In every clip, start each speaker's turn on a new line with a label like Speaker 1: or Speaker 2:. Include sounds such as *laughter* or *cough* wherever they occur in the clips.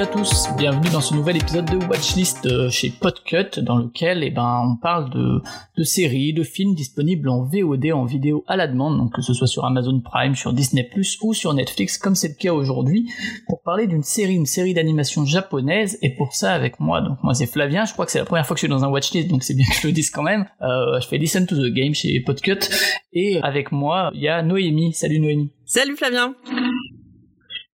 Speaker 1: Salut à tous, bienvenue dans ce nouvel épisode de Watchlist euh, chez Podcut dans lequel eh ben, on parle de, de séries, de films disponibles en VOD, en vidéo à la demande, donc que ce soit sur Amazon Prime, sur Disney Plus ou sur Netflix comme c'est le cas aujourd'hui, pour parler d'une série, une série d'animation japonaise et pour ça avec moi, donc moi c'est Flavien, je crois que c'est la première fois que je suis dans un Watchlist donc c'est bien que je le dise quand même, euh, je fais Listen to the Game chez Podcut et avec moi il y a Noémie, salut Noémie.
Speaker 2: Salut Flavien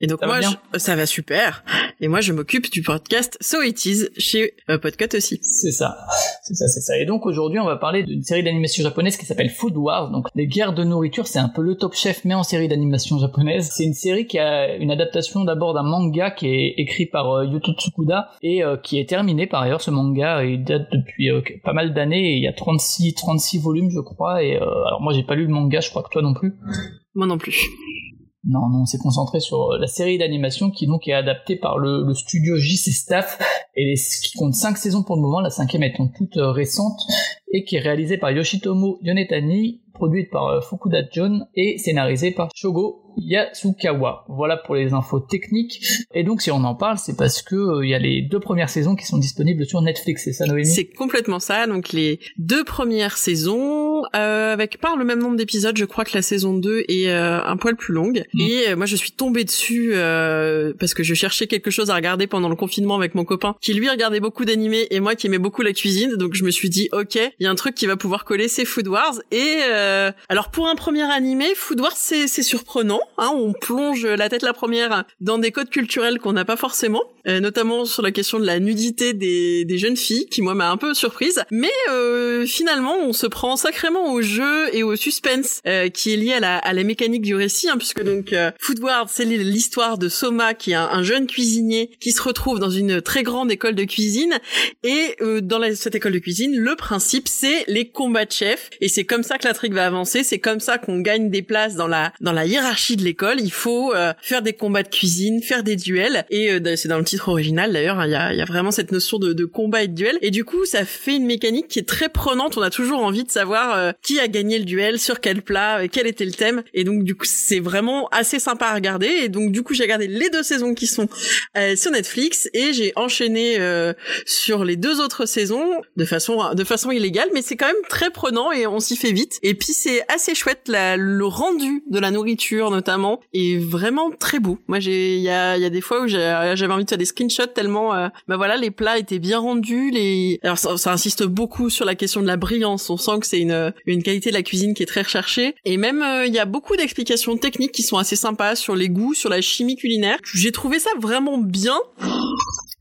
Speaker 2: et donc moi, ça va super. Et moi, je m'occupe du podcast So It Is chez euh, Podcut aussi.
Speaker 1: C'est ça, c'est ça, c'est ça. Et donc aujourd'hui, on va parler d'une série d'animation japonaise qui s'appelle Food Wars. Donc les guerres de nourriture, c'est un peu le top chef, mais en série d'animation japonaise. C'est une série qui a une adaptation d'abord d'un manga qui est écrit par euh, Yuto Tsukuda et euh, qui est terminé par ailleurs. Ce manga, il date depuis euh, pas mal d'années. Il y a 36, 36 volumes, je crois. Et alors moi, j'ai pas lu le manga. Je crois que toi non plus.
Speaker 2: Moi non plus.
Speaker 1: Non, non, on s'est concentré sur euh, la série d'animation qui donc est adaptée par le, studio JC Staff et qui compte cinq saisons pour le moment, la cinquième étant toute euh, récente et qui est réalisée par Yoshitomo Yonetani, produite par euh, Fukuda John et scénarisée par Shogo Yasukawa. Voilà pour les infos techniques. Et donc si on en parle, c'est parce que euh, il y a les deux premières saisons qui sont disponibles sur Netflix, c'est ça Noémie?
Speaker 2: C'est complètement ça. Donc les deux premières saisons euh, avec par le même nombre d'épisodes, je crois que la saison 2 est euh, un poil plus longue. Mm. Et euh, moi je suis tombée dessus parce que je cherchais quelque chose à regarder pendant le confinement avec mon copain qui lui regardait beaucoup d'animés et moi qui aimais beaucoup la cuisine. Donc je me suis dit OK, il y a un truc qui va pouvoir coller, c'est Food Wars. Et alors pour un premier animé, Food c'est surprenant Hein, on plonge la tête la première dans des codes culturels qu'on n'a pas forcément, euh, notamment sur la question de la nudité des, jeunes filles, qui moi m'a un peu surprise. Mais euh, finalement, on se prend sacrément au jeu et au suspense euh, qui est lié à la, à la mécanique du récit, hein, puisque donc Food Wars, c'est l'histoire de Soma, qui est un, jeune cuisinier qui se retrouve dans une très grande école de cuisine. Et dans cette école de cuisine, le principe, c'est les combats de chefs. Et c'est comme ça que la trique va avancer. C'est comme ça qu'on gagne des places dans la dans la hiérarchie de l'école, il faut euh, faire des combats de cuisine, faire des duels. Et euh, c'est dans le titre original d'ailleurs, hein, il y, a, y, a, vraiment cette notion de, de, combat et de duel. Et du coup, ça fait une mécanique qui est très prenante. On a toujours envie de savoir euh, qui a gagné le duel, sur quel plat, quel était le thème. Et donc du coup, c'est vraiment assez sympa à regarder. Et donc du coup, j'ai regardé les deux saisons qui sont sur Netflix et j'ai enchaîné sur les deux autres saisons de façon de façon illégale, mais c'est quand même très prenant et on s'y fait vite. Et puis c'est assez chouette la, le rendu de la nourriture notamment est vraiment très beau. Moi j'ai il y a y a des fois où j'avais envie de faire des screenshots tellement euh, bah voilà les plats étaient bien rendus les alors ça, insiste beaucoup sur la question de la brillance. On sent que c'est une une qualité de la cuisine qui est très recherchée et même euh, il y a beaucoup d'explications techniques qui sont assez sympas sur les goûts, sur la chimie culinaire. J'ai trouvé ça vraiment bien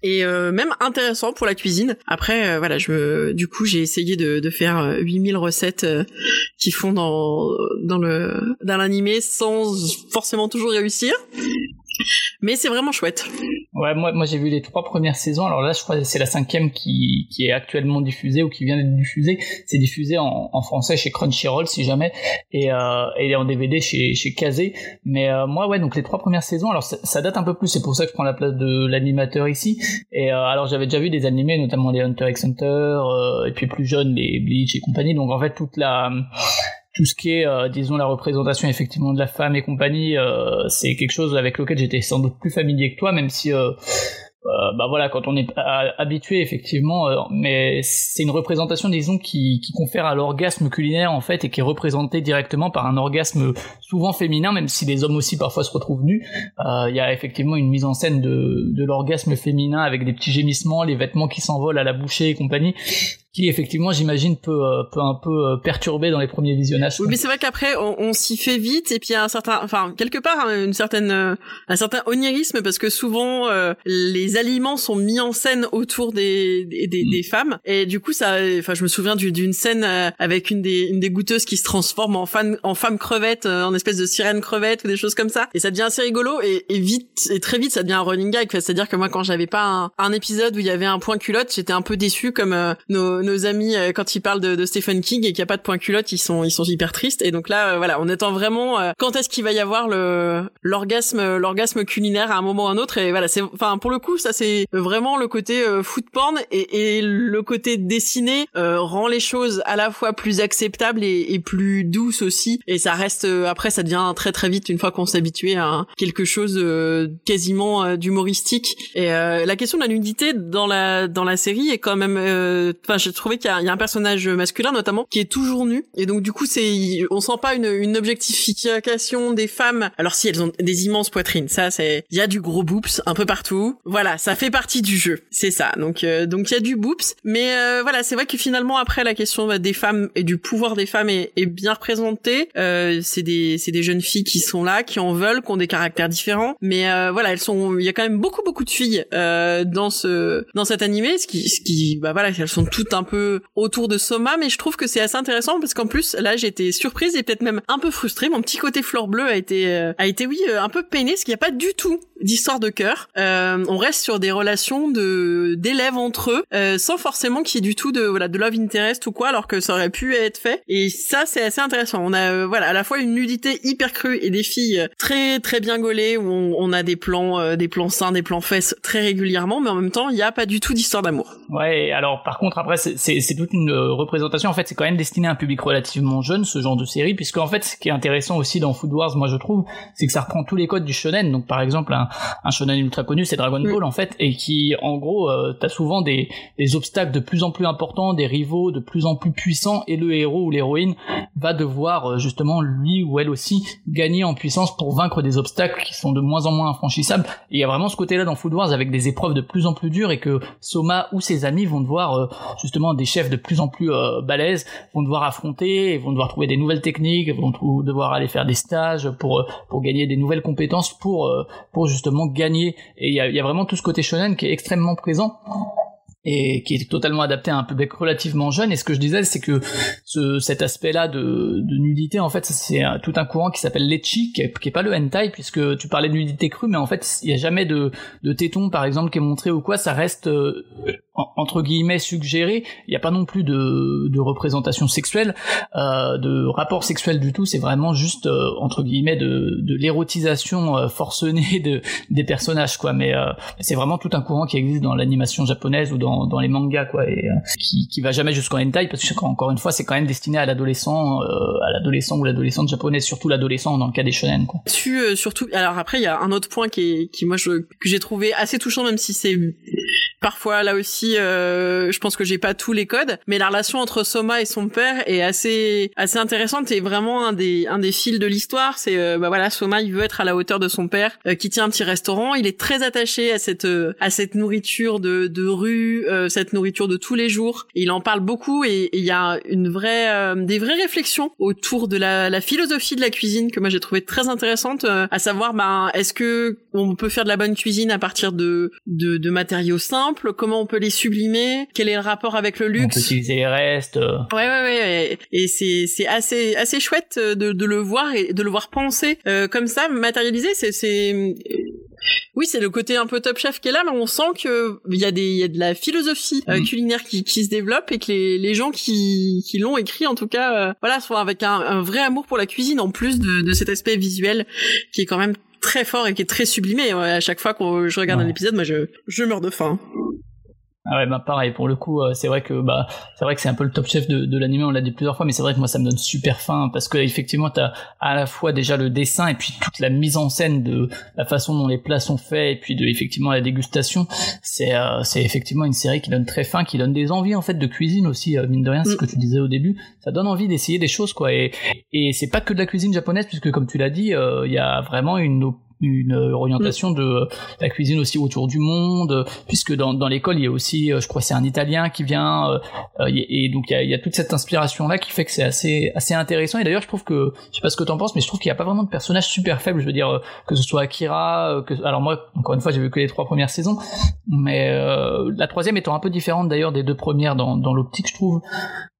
Speaker 2: et euh, même intéressant pour la cuisine. Après, voilà, je du coup, j'ai essayé de, de faire 8000 recettes qui font dans dans le dans l'animé sans forcément toujours réussir. Mais c'est vraiment chouette.
Speaker 1: Ouais, moi, moi j'ai vu les trois premières saisons. Alors là, je crois que c'est la cinquième qui, qui est actuellement diffusée ou qui vient d'être diffusée. C'est diffusé en, en, français chez Crunchyroll, si jamais, et, euh, et en DVD chez, chez Kazé. Mais euh, moi, ouais, donc les trois premières saisons, alors ça, ça date un peu plus, c'est pour ça que je prends la place de l'animateur ici. Et euh, alors j'avais déjà vu des animés, notamment les Hunter x Hunter, euh, et puis plus jeunes, les Bleach et compagnie. Donc en fait, toute la tout ce qui est, euh, disons, la représentation effectivement de la femme et compagnie, euh, c'est quelque chose avec lequel j'étais sans doute plus familier que toi, même si, euh, bah voilà, quand on est habitué effectivement, mais c'est une représentation, disons, qui, qui confère à l'orgasme culinaire en fait et qui est représentée directement par un orgasme souvent féminin, même si les hommes aussi parfois se retrouvent nus. Il y a effectivement une mise en scène de, de l'orgasme féminin avec des petits gémissements, les vêtements qui s'envolent à la bouchée et compagnie qui effectivement j'imagine peut euh, peut un peu euh, perturber dans les premiers visionnages.
Speaker 2: Oui, mais c'est vrai qu'après on, on s'y fait vite et puis il y a un certain enfin quelque part hein, une certaine euh, un certain onirisme parce que souvent les aliments sont mis en scène autour des des, des, des femmes. Et du coup ça enfin je me souviens d'une scène avec une des une des goûteuses qui se transforme en femme en femme crevette en espèce de sirène crevette ou des choses comme ça. Et ça devient assez rigolo et, et vite et très vite ça devient un running gag. C'est-à-dire que moi quand j'avais pas un, un, épisode où il y avait un point culotte j'étais un peu déçu comme nos nos, amis quand ils parlent de, de Stephen King et qu'il n'y a pas de point culotte, ils sont ils sont hyper tristes. Et donc là, voilà, on attend vraiment quand est-ce qu'il va y avoir le l'orgasme l'orgasme culinaire à un moment ou à un autre. Et voilà, c'est enfin pour le coup, ça c'est vraiment le côté foot porn et, et le côté dessiné rend les choses à la fois plus acceptables et, et plus douces aussi. Et ça reste après, ça devient très très vite une fois qu'on s'est habitué à quelque chose quasiment d'humoristique. Et la question de la nudité dans la dans la série est quand même euh, enfin j'ai trouvé qu'il y, y, a un personnage masculin notamment qui est toujours nu. Et donc du coup c'est on sent pas une, une objectification des femmes. Alors si elles ont des immenses poitrines ça c'est il y a du gros boops un peu partout. Voilà ça fait partie du jeu. C'est ça. Donc euh, donc il y a du boops. Mais euh, voilà c'est vrai que finalement après la question bah, des femmes et du pouvoir des femmes est, est bien représentée. C'est des c'est des jeunes filles qui sont là qui en veulent qui ont des caractères différents. Mais voilà elles sont il y a quand même beaucoup beaucoup de filles dans ce dans cet animé, ce qui, ce qui, bah voilà, elles sont toutes un peu autour de Soma, mais je trouve que c'est assez intéressant parce qu'en plus, là, j'étais surprise et peut-être même un peu frustrée. Mon petit côté fleur bleue a été, euh, a été, oui, euh, un peu peiné, parce qu'il n'y a pas du tout d'histoire de cœur. Euh, on reste sur des relations de d'élèves entre eux, euh, sans forcément qu'il y ait du tout de voilà de love interest ou quoi, alors que ça aurait pu être fait. Et ça, c'est assez intéressant. On a euh, voilà à la fois une nudité hyper crue et des filles très très bien gaulées où on, on a des plans des plans seins, des plans fesses très régulièrement, mais en même temps, il n'y a pas du tout d'histoire d'amour.
Speaker 1: Ouais. Alors par contre, après, c'est toute une représentation. En fait, c'est quand même destiné à un public relativement jeune, ce genre de série, puisque en fait, ce qui est intéressant aussi dans Food Wars, moi je trouve, c'est que ça reprend tous les codes du shonen. Donc par exemple, un, un shonen ultra connu, c'est Dragon Ball en fait, et qui, en gros, euh, t'as souvent des, des obstacles de plus en plus importants, des rivaux de plus en plus puissants, et le héros ou l'héroïne va devoir euh, justement lui ou elle aussi gagner en puissance pour vaincre des obstacles qui sont de moins en moins infranchissables. Et il y a vraiment ce côté-là dans Food Wars avec des épreuves de plus en plus dures et que Soma ou ses amis vont devoir euh, justement des chefs de plus en plus euh, balèzes vont devoir affronter, vont devoir trouver des nouvelles techniques, vont devoir aller faire des stages pour pour gagner des nouvelles compétences pour pour justement gagner et il y a, vraiment tout ce côté shonen qui est extrêmement présent et qui est totalement adapté à un public relativement jeune. Et ce que je disais, c'est que ce, cet aspect-là de, nudité, en fait, c'est tout un courant qui s'appelle l'echi, qui, qui est, pas le hentai, puisque tu parlais de nudité crue, mais en fait, il y a jamais de, de téton, par exemple, qui est montré ou quoi. Ça reste euh, entre guillemets suggéré. Il n'y a pas non plus de, représentation sexuelle, euh, de rapport sexuel du tout. C'est vraiment juste euh, entre guillemets de, l'érotisation euh, forcenée de, des personnages, quoi. Mais c'est vraiment tout un courant qui existe dans l'animation japonaise ou dans, les mangas, quoi, et qui, qui va jamais jusqu'en hentai parce que encore une fois, c'est quand même destiné à l'adolescent, à l'adolescent ou l'adolescente japonaise, surtout l'adolescent dans le cas des shonen, quoi.
Speaker 2: surtout, alors après, il y a un autre point qui, est, qui moi que j'ai trouvé assez touchant, même si c'est parfois là aussi euh, je pense que j'ai pas tous les codes mais la relation entre Soma et son père est assez assez intéressante et vraiment un des un des fils de l'histoire. C'est euh, bah voilà Soma il veut être à la hauteur de son père euh, qui tient un petit restaurant. Il est très attaché à cette à cette nourriture de de rue cette nourriture de tous les jours. Il en parle beaucoup et il y a une vraie des vraies réflexions autour de la, la philosophie de la cuisine que moi j'ai trouvé très intéressante à savoir ben est-ce que on peut faire de la bonne cuisine à partir de de, de matériaux simples? Comment on peut les sublimer, quel est le rapport avec le luxe.
Speaker 1: On peut utiliser les restes. Euh.
Speaker 2: Ouais, ouais, ouais. Et c'est c'est assez assez chouette de, de le voir et de le voir penser euh, comme ça, matérialisé. C'est c'est oui, c'est le côté un peu top chef qui est là, mais on sent que il y a des, il y a de la philosophie euh, mm. culinaire qui, qui se développe et que les, les gens qui, qui l'ont écrit, en tout cas, voilà, sont avec un, un, vrai amour pour la cuisine en plus de, de cet aspect visuel qui est quand même très fort et qui est très sublimé. À chaque fois que je regarde un épisode, moi, je, je meurs de faim.
Speaker 1: Ah ouais, bah pareil, pour le coup, euh, c'est vrai que bah c'est vrai que c'est un peu le top chef de, de l'anime, on l'a dit plusieurs fois, mais c'est vrai que moi ça me donne super faim parce que effectivement t'as à la fois déjà le dessin et puis toute la mise en scène de la façon dont les plats sont faits et puis de effectivement la dégustation, c'est euh, c'est effectivement une série qui donne très faim, qui donne des envies en fait de cuisine aussi, euh, mine de rien, c'est ce que tu disais au début, ça donne envie d'essayer des choses quoi et et c'est pas que de la cuisine japonaise puisque comme tu l'as dit, il y a vraiment une une orientation mm. de la cuisine aussi autour du monde, puisque dans, dans l'école il y a aussi, euh, je crois, c'est un Italien qui vient, euh, euh, et donc il y, a, il y, a, toute cette inspiration là qui fait que c'est assez assez intéressant. Et d'ailleurs, je trouve que, je sais pas ce que t'en penses, mais je trouve qu'il y a pas vraiment de personnages super faibles. Je veux dire que ce soit Akira, que alors moi, encore une fois, j'ai vu que les trois premières saisons, mais la troisième étant un peu différente d'ailleurs des deux premières dans, dans l'optique, je trouve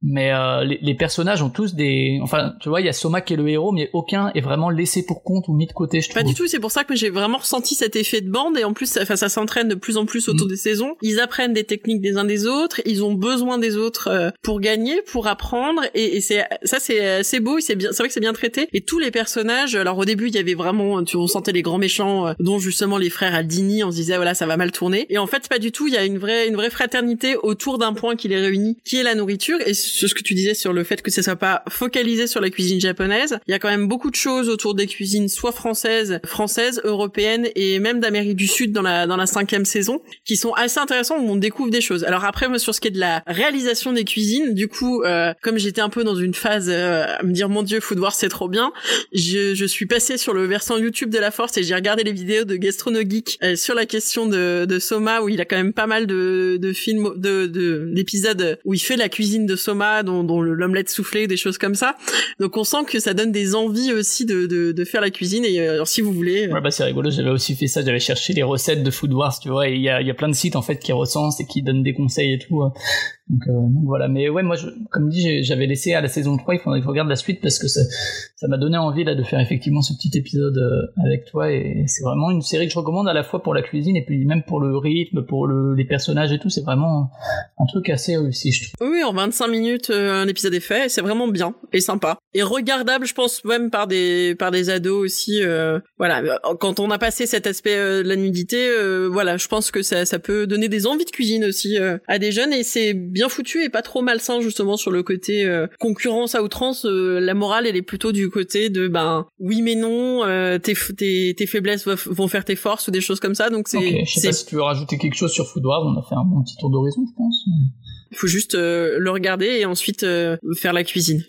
Speaker 1: mais euh, les, les, personnages ont tous des enfin tu vois il y a Soma qui est le héros mais aucun est vraiment laissé pour compte ou mis de côté je trouve
Speaker 2: pas du tout c'est pour ça que j'ai vraiment ressenti cet effet de bande et en plus, ça, ça s'entraîne de plus en plus autour mm. des saisons. Ils apprennent des techniques des uns des autres, ils ont besoin des autres euh, pour gagner, pour apprendre et, et c'est ça c'est c'est beau, c'est bien, c'est vrai que c'est bien traité et tous les personnages. Alors au début, il y avait vraiment, tu ressentais les grands méchants, euh, dont justement les frères Aldini. On se disait voilà, ça va mal tourner. Et en fait, pas du tout. Il y a une vraie une vraie fraternité autour d'un point qui les réunit, qui est la nourriture. Et ce que tu disais sur le fait que ça soit pas focalisé sur la cuisine japonaise, il y a quand même beaucoup de choses autour des cuisines, soit françaises, françaises, européennes et même d'Amérique du Sud dans la dans la cinquième saison, qui sont assez intéressants où on découvre des choses. Alors après, moi, sur ce qui est de la réalisation des cuisines, du coup, euh, comme j'étais un peu dans une phase euh, à me dire mon Dieu, Food Wars c'est trop bien, je, je suis passée sur le versant YouTube de la Force et j'ai regardé les vidéos de Gastrono Geek euh, sur la question de, de Soma où il a quand même pas mal de, de films, de d'épisodes où il fait la cuisine de Soma, dont, dont l'omelette soufflée, des choses comme ça. Donc on sent que ça donne des envies aussi de, de, de faire la cuisine. Et alors si vous voulez,
Speaker 1: ouais bah c'est rigolo. J'avais aussi fait ça. J'avais cherché les recettes de Food Wars, tu vois. Et il y a, y a plein de sites en fait qui recensent et qui donnent des conseils et tout. Donc, euh, donc, voilà, mais ouais, moi, je, comme dit, j'avais laissé à la saison 3, il faudrait que je regarde la suite parce que ça, m'a donné envie là de faire effectivement ce petit épisode euh, avec toi et c'est vraiment une série que je recommande à la fois pour la cuisine et puis même pour le rythme, pour le, les personnages et tout, c'est vraiment un truc assez réussi, je trouve.
Speaker 2: Oui, en 25 minutes, euh, un épisode est fait, c'est vraiment bien et sympa et regardable, je pense même par des par des ados aussi. Voilà, quand on a passé cet aspect de la nudité, voilà, je pense que ça, ça peut donner des envies de cuisine aussi à des jeunes et c'est bien foutu et pas trop malsain justement sur le côté euh, concurrence à outrance. Euh, la morale, elle est plutôt du côté de ben oui mais non, euh, tes, tes, tes faiblesses vont faire tes forces ou des choses comme ça. Donc c'est.
Speaker 1: Okay, je sais pas si tu veux rajouter quelque chose sur Food Wars. On a fait un bon petit tour d'horizon, je pense.
Speaker 2: Il faut juste le regarder et ensuite faire la cuisine.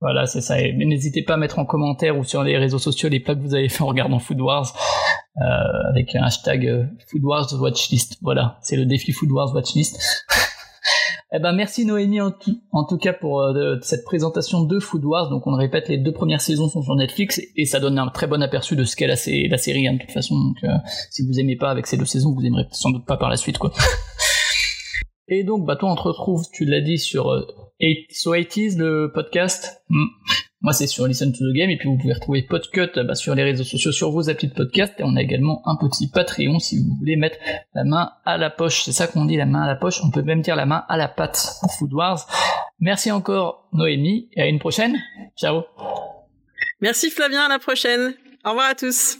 Speaker 1: Voilà, c'est ça. Mais n'hésitez pas à mettre en commentaire ou sur les réseaux sociaux les plats que vous avez fait en regardant Food Wars euh, avec un hashtag Food Wars Watchlist. Voilà, c'est le défi Food Wars Watchlist. Eh ben merci Noémie en tout, cas pour euh, cette présentation de Food Wars. Donc on répète, les deux premières saisons sont sur Netflix et ça donne un très bon aperçu de ce qu'est la, la, série hein, de toute façon. Donc euh, si vous aimez pas avec ces deux saisons, vous aimerez sans doute pas par la suite quoi. *laughs* et donc bah toi on te retrouve, tu l'as dit sur euh, So 80 le podcast. Hmm. Moi, c'est sur Listen to the Game, et puis vous pouvez retrouver Podcut bah, sur les réseaux sociaux, sur vos applis de podcast, et on a également un petit Patreon si vous voulez mettre la main à la poche. C'est ça qu'on dit, la main à la poche. On peut même dire la main à la patte pour Food Wars. Merci encore, Noémie, et à une prochaine. Ciao.
Speaker 2: Merci Flavien, à la prochaine. Au revoir à tous.